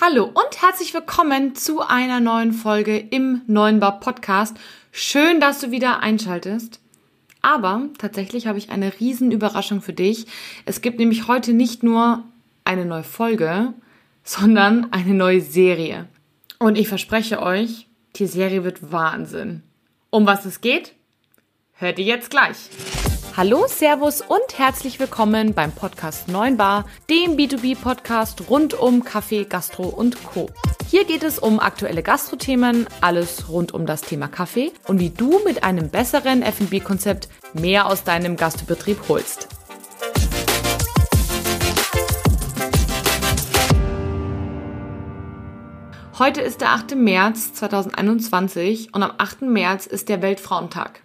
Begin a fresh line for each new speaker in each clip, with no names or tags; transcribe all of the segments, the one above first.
Hallo und herzlich willkommen zu einer neuen Folge im Neuen Bar Podcast. Schön, dass du wieder einschaltest. Aber tatsächlich habe ich eine riesen Überraschung für dich. Es gibt nämlich heute nicht nur eine neue Folge, sondern eine neue Serie. Und ich verspreche euch, die Serie wird Wahnsinn. Um was es geht, hört ihr jetzt gleich. Hallo, Servus und herzlich willkommen beim Podcast 9 Bar, dem B2B-Podcast rund um Kaffee, Gastro und Co. Hier geht es um aktuelle Gastrothemen, alles rund um das Thema Kaffee und wie du mit einem besseren F&B-Konzept mehr aus deinem Gastbetrieb holst. Heute ist der 8. März 2021 und am 8. März ist der Weltfrauentag.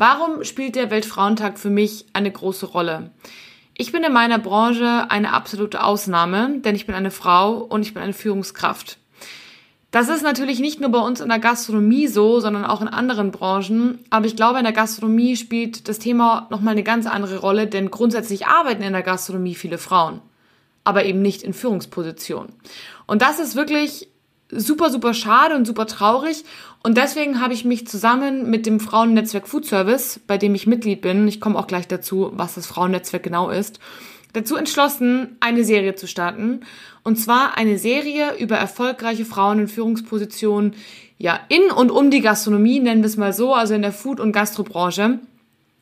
Warum spielt der Weltfrauentag für mich eine große Rolle? Ich bin in meiner Branche eine absolute Ausnahme, denn ich bin eine Frau und ich bin eine Führungskraft. Das ist natürlich nicht nur bei uns in der Gastronomie so, sondern auch in anderen Branchen. Aber ich glaube, in der Gastronomie spielt das Thema nochmal eine ganz andere Rolle, denn grundsätzlich arbeiten in der Gastronomie viele Frauen, aber eben nicht in Führungspositionen. Und das ist wirklich super, super schade und super traurig. Und deswegen habe ich mich zusammen mit dem Frauennetzwerk Food Service, bei dem ich Mitglied bin, ich komme auch gleich dazu, was das Frauennetzwerk genau ist, dazu entschlossen, eine Serie zu starten. Und zwar eine Serie über erfolgreiche Frauen in Führungspositionen, ja, in und um die Gastronomie, nennen wir es mal so, also in der Food- und Gastrobranche.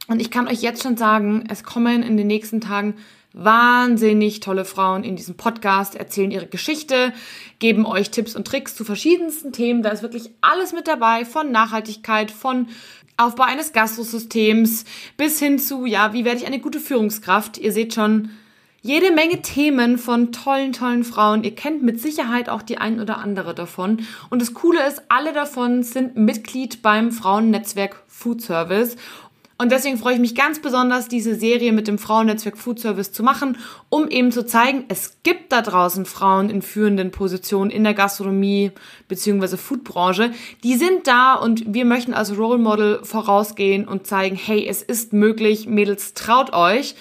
Und ich kann euch jetzt schon sagen, es kommen in den nächsten Tagen wahnsinnig tolle Frauen in diesem Podcast, erzählen ihre Geschichte, geben euch Tipps und Tricks zu verschiedensten Themen. Da ist wirklich alles mit dabei, von Nachhaltigkeit, von Aufbau eines Gastrosystems bis hin zu, ja, wie werde ich eine gute Führungskraft? Ihr seht schon, jede Menge Themen von tollen, tollen Frauen. Ihr kennt mit Sicherheit auch die ein oder andere davon. Und das Coole ist, alle davon sind Mitglied beim Frauennetzwerk Food Service. Und deswegen freue ich mich ganz besonders, diese Serie mit dem Frauennetzwerk Food Service zu machen, um eben zu zeigen, es gibt da draußen Frauen in führenden Positionen in der Gastronomie bzw. Foodbranche. Die sind da und wir möchten als Role Model vorausgehen und zeigen, hey, es ist möglich, Mädels, traut euch.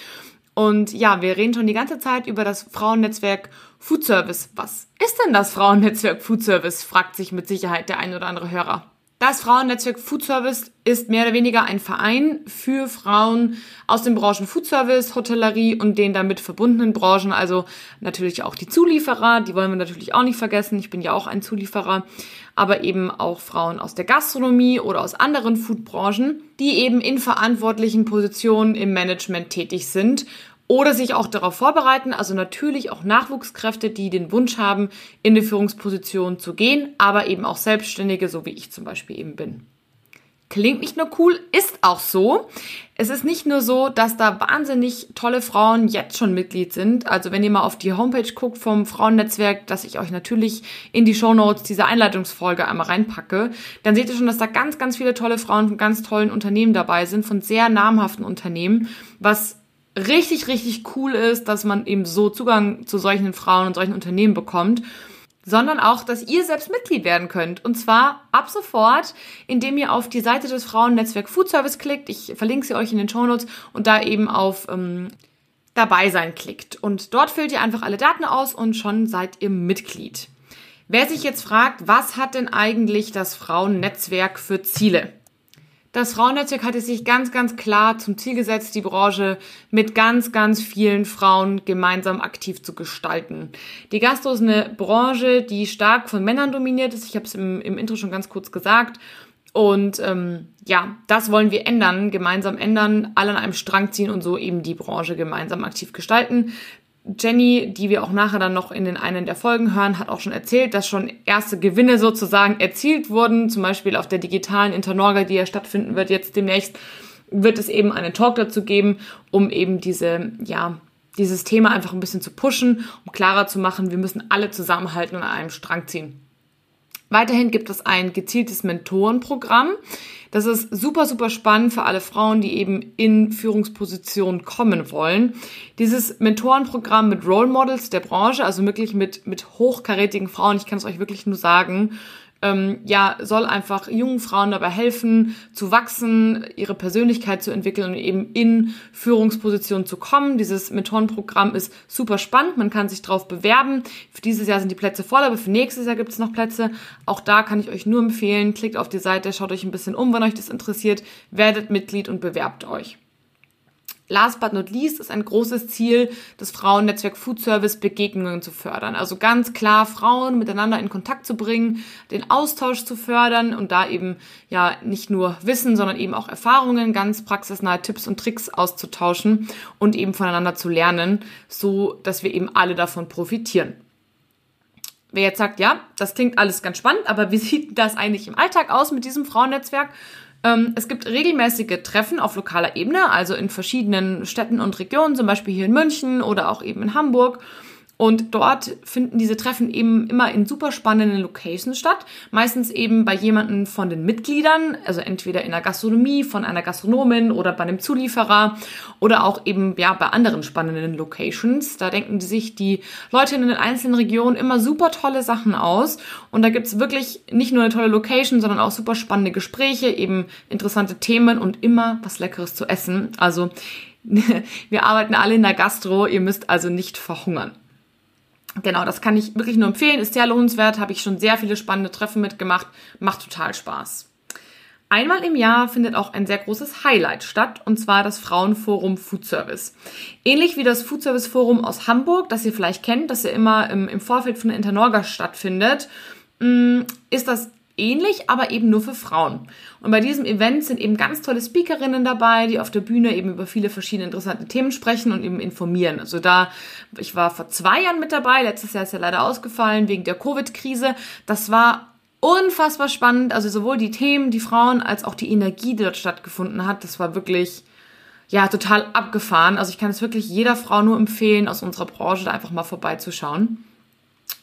Und ja, wir reden schon die ganze Zeit über das Frauennetzwerk Food Service. Was ist denn das Frauennetzwerk Food Service? fragt sich mit Sicherheit der ein oder andere Hörer. Das Frauennetzwerk Food Service ist mehr oder weniger ein Verein für Frauen aus den Branchen Food Service, Hotellerie und den damit verbundenen Branchen, also natürlich auch die Zulieferer, die wollen wir natürlich auch nicht vergessen. Ich bin ja auch ein Zulieferer, aber eben auch Frauen aus der Gastronomie oder aus anderen Foodbranchen, die eben in verantwortlichen Positionen im Management tätig sind oder sich auch darauf vorbereiten, also natürlich auch Nachwuchskräfte, die den Wunsch haben, in die Führungsposition zu gehen, aber eben auch Selbstständige, so wie ich zum Beispiel eben bin. Klingt nicht nur cool, ist auch so. Es ist nicht nur so, dass da wahnsinnig tolle Frauen jetzt schon Mitglied sind. Also wenn ihr mal auf die Homepage guckt vom Frauennetzwerk, das ich euch natürlich in die Show Notes dieser Einleitungsfolge einmal reinpacke, dann seht ihr schon, dass da ganz, ganz viele tolle Frauen von ganz tollen Unternehmen dabei sind, von sehr namhaften Unternehmen, was richtig, richtig cool ist, dass man eben so Zugang zu solchen Frauen und solchen Unternehmen bekommt, sondern auch, dass ihr selbst Mitglied werden könnt. Und zwar ab sofort, indem ihr auf die Seite des Frauennetzwerk Food Service klickt. Ich verlinke sie euch in den Show Notes und da eben auf ähm, dabei sein klickt. Und dort füllt ihr einfach alle Daten aus und schon seid ihr Mitglied. Wer sich jetzt fragt, was hat denn eigentlich das Frauennetzwerk für Ziele? Das Frauennetzwerk hat es sich ganz, ganz klar zum Ziel gesetzt, die Branche mit ganz, ganz vielen Frauen gemeinsam aktiv zu gestalten. Die Gastro ist eine Branche, die stark von Männern dominiert ist. Ich habe es im, im Intro schon ganz kurz gesagt. Und ähm, ja, das wollen wir ändern, gemeinsam ändern, alle an einem Strang ziehen und so eben die Branche gemeinsam aktiv gestalten. Jenny, die wir auch nachher dann noch in den einen der Folgen hören, hat auch schon erzählt, dass schon erste Gewinne sozusagen erzielt wurden. Zum Beispiel auf der digitalen Internorga, die ja stattfinden wird jetzt demnächst, wird es eben einen Talk dazu geben, um eben diese, ja, dieses Thema einfach ein bisschen zu pushen, um klarer zu machen, wir müssen alle zusammenhalten und an einem Strang ziehen. Weiterhin gibt es ein gezieltes Mentorenprogramm. Das ist super, super spannend für alle Frauen, die eben in Führungspositionen kommen wollen. Dieses Mentorenprogramm mit Role Models der Branche, also wirklich mit, mit hochkarätigen Frauen, ich kann es euch wirklich nur sagen, ähm, ja, soll einfach jungen Frauen dabei helfen, zu wachsen, ihre Persönlichkeit zu entwickeln und eben in Führungspositionen zu kommen. Dieses Methodenprogramm ist super spannend, man kann sich drauf bewerben. Für dieses Jahr sind die Plätze voll, aber für nächstes Jahr gibt es noch Plätze. Auch da kann ich euch nur empfehlen, klickt auf die Seite, schaut euch ein bisschen um, wenn euch das interessiert, werdet Mitglied und bewerbt euch. Last but not least ist ein großes Ziel des Frauennetzwerk Food Service Begegnungen zu fördern. Also ganz klar Frauen miteinander in Kontakt zu bringen, den Austausch zu fördern und da eben ja nicht nur Wissen, sondern eben auch Erfahrungen, ganz praxisnahe Tipps und Tricks auszutauschen und eben voneinander zu lernen, so dass wir eben alle davon profitieren. Wer jetzt sagt, ja, das klingt alles ganz spannend, aber wie sieht das eigentlich im Alltag aus mit diesem Frauennetzwerk? Ähm, es gibt regelmäßige Treffen auf lokaler Ebene, also in verschiedenen Städten und Regionen, zum Beispiel hier in München oder auch eben in Hamburg. Und dort finden diese Treffen eben immer in super spannenden Locations statt. Meistens eben bei jemanden von den Mitgliedern, also entweder in der Gastronomie, von einer Gastronomin oder bei einem Zulieferer oder auch eben ja bei anderen spannenden Locations. Da denken sich die Leute in den einzelnen Regionen immer super tolle Sachen aus. Und da gibt's wirklich nicht nur eine tolle Location, sondern auch super spannende Gespräche, eben interessante Themen und immer was Leckeres zu essen. Also wir arbeiten alle in der Gastro, ihr müsst also nicht verhungern. Genau, das kann ich wirklich nur empfehlen. Ist sehr lohnenswert, habe ich schon sehr viele spannende Treffen mitgemacht. Macht total Spaß. Einmal im Jahr findet auch ein sehr großes Highlight statt, und zwar das Frauenforum Food Service. Ähnlich wie das Food Service Forum aus Hamburg, das ihr vielleicht kennt, das ja immer im, im Vorfeld von der Internorga stattfindet, mm, ist das ähnlich, aber eben nur für Frauen. Und bei diesem Event sind eben ganz tolle Speakerinnen dabei, die auf der Bühne eben über viele verschiedene interessante Themen sprechen und eben informieren. Also da, ich war vor zwei Jahren mit dabei, letztes Jahr ist ja leider ausgefallen wegen der Covid-Krise. Das war unfassbar spannend. Also sowohl die Themen, die Frauen, als auch die Energie, die dort stattgefunden hat, das war wirklich, ja, total abgefahren. Also ich kann es wirklich jeder Frau nur empfehlen, aus unserer Branche da einfach mal vorbeizuschauen.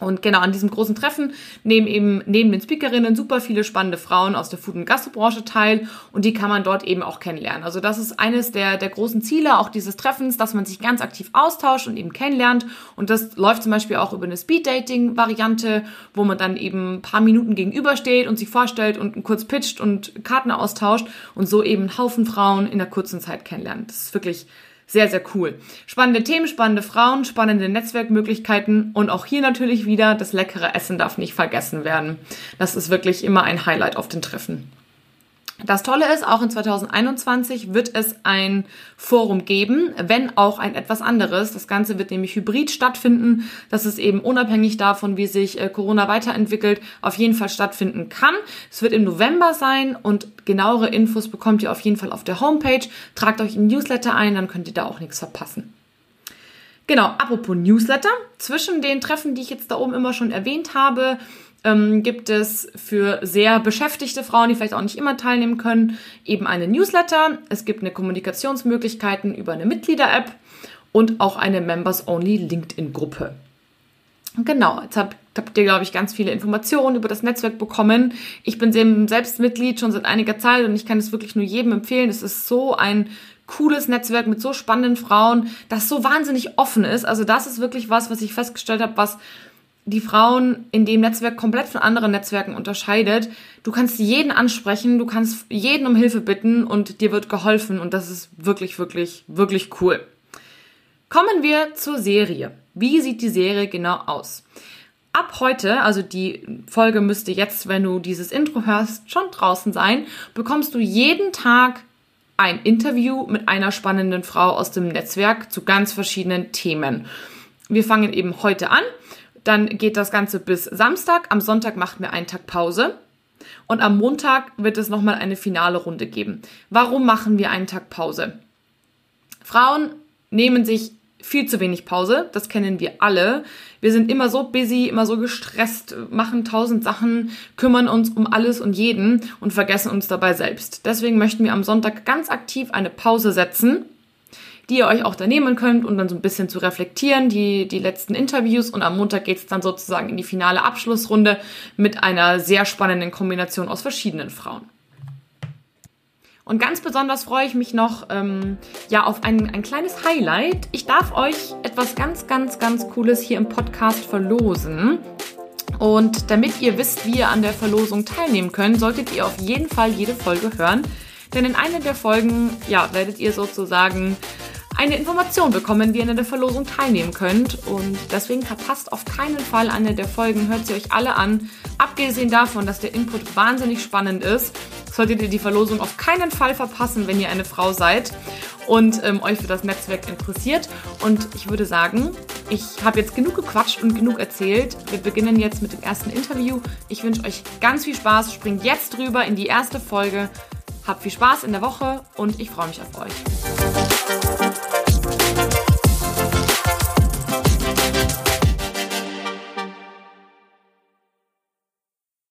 Und genau an diesem großen Treffen nehmen eben neben den Speakerinnen super viele spannende Frauen aus der Food- und Gastrobranche teil und die kann man dort eben auch kennenlernen. Also das ist eines der, der großen Ziele auch dieses Treffens, dass man sich ganz aktiv austauscht und eben kennenlernt. Und das läuft zum Beispiel auch über eine Speed-Dating-Variante, wo man dann eben ein paar Minuten gegenübersteht und sich vorstellt und kurz pitcht und Karten austauscht und so eben einen Haufen Frauen in der kurzen Zeit kennenlernt. Das ist wirklich sehr, sehr cool. Spannende Themen, spannende Frauen, spannende Netzwerkmöglichkeiten und auch hier natürlich wieder das leckere Essen darf nicht vergessen werden. Das ist wirklich immer ein Highlight auf den Treffen. Das Tolle ist, auch in 2021 wird es ein Forum geben, wenn auch ein etwas anderes. Das Ganze wird nämlich hybrid stattfinden, dass es eben unabhängig davon, wie sich äh, Corona weiterentwickelt, auf jeden Fall stattfinden kann. Es wird im November sein und genauere Infos bekommt ihr auf jeden Fall auf der Homepage. Tragt euch im Newsletter ein, dann könnt ihr da auch nichts verpassen. Genau, apropos Newsletter. Zwischen den Treffen, die ich jetzt da oben immer schon erwähnt habe, ähm, gibt es für sehr beschäftigte Frauen, die vielleicht auch nicht immer teilnehmen können, eben eine Newsletter. Es gibt eine Kommunikationsmöglichkeiten über eine Mitglieder-App und auch eine Members-Only LinkedIn-Gruppe. Genau, jetzt habt, habt ihr, glaube ich, ganz viele Informationen über das Netzwerk bekommen. Ich bin selbst Mitglied schon seit einiger Zeit und ich kann es wirklich nur jedem empfehlen. Es ist so ein cooles Netzwerk mit so spannenden Frauen, das so wahnsinnig offen ist. Also das ist wirklich was, was ich festgestellt habe, was die Frauen in dem Netzwerk komplett von anderen Netzwerken unterscheidet. Du kannst jeden ansprechen, du kannst jeden um Hilfe bitten und dir wird geholfen und das ist wirklich, wirklich, wirklich cool. Kommen wir zur Serie. Wie sieht die Serie genau aus? Ab heute, also die Folge müsste jetzt, wenn du dieses Intro hörst, schon draußen sein, bekommst du jeden Tag ein Interview mit einer spannenden Frau aus dem Netzwerk zu ganz verschiedenen Themen. Wir fangen eben heute an dann geht das Ganze bis Samstag. Am Sonntag macht mir einen Tag Pause. Und am Montag wird es nochmal eine finale Runde geben. Warum machen wir einen Tag Pause? Frauen nehmen sich viel zu wenig Pause. Das kennen wir alle. Wir sind immer so busy, immer so gestresst, machen tausend Sachen, kümmern uns um alles und jeden und vergessen uns dabei selbst. Deswegen möchten wir am Sonntag ganz aktiv eine Pause setzen die ihr euch auch da nehmen könnt und dann so ein bisschen zu reflektieren, die, die letzten Interviews. Und am Montag geht es dann sozusagen in die finale Abschlussrunde mit einer sehr spannenden Kombination aus verschiedenen Frauen. Und ganz besonders freue ich mich noch ähm, ja, auf ein, ein kleines Highlight. Ich darf euch etwas ganz, ganz, ganz Cooles hier im Podcast verlosen. Und damit ihr wisst, wie ihr an der Verlosung teilnehmen könnt, solltet ihr auf jeden Fall jede Folge hören. Denn in einer der Folgen, ja, werdet ihr sozusagen eine Information bekommen, wie ihr in der Verlosung teilnehmen könnt. Und deswegen verpasst auf keinen Fall eine der Folgen. Hört sie euch alle an. Abgesehen davon, dass der Input wahnsinnig spannend ist, solltet ihr die Verlosung auf keinen Fall verpassen, wenn ihr eine Frau seid und ähm, euch für das Netzwerk interessiert. Und ich würde sagen, ich habe jetzt genug gequatscht und genug erzählt. Wir beginnen jetzt mit dem ersten Interview. Ich wünsche euch ganz viel Spaß. Springt jetzt drüber in die erste Folge. Habt viel Spaß in der Woche und ich freue mich auf euch.